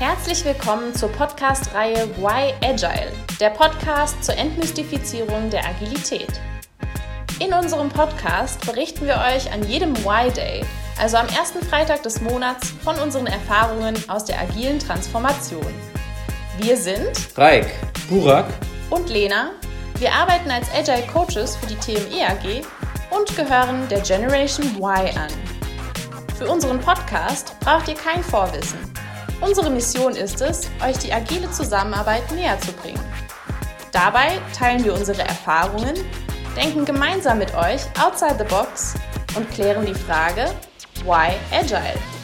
Herzlich willkommen zur Podcast-Reihe Why Agile, der Podcast zur Entmystifizierung der Agilität. In unserem Podcast berichten wir euch an jedem Why Day, also am ersten Freitag des Monats, von unseren Erfahrungen aus der agilen Transformation. Wir sind Raik, Burak und Lena. Wir arbeiten als Agile Coaches für die TME AG und gehören der Generation Y an. Für unseren Podcast braucht ihr kein Vorwissen. Unsere Mission ist es, euch die agile Zusammenarbeit näher zu bringen. Dabei teilen wir unsere Erfahrungen, denken gemeinsam mit euch outside the box und klären die Frage, why agile?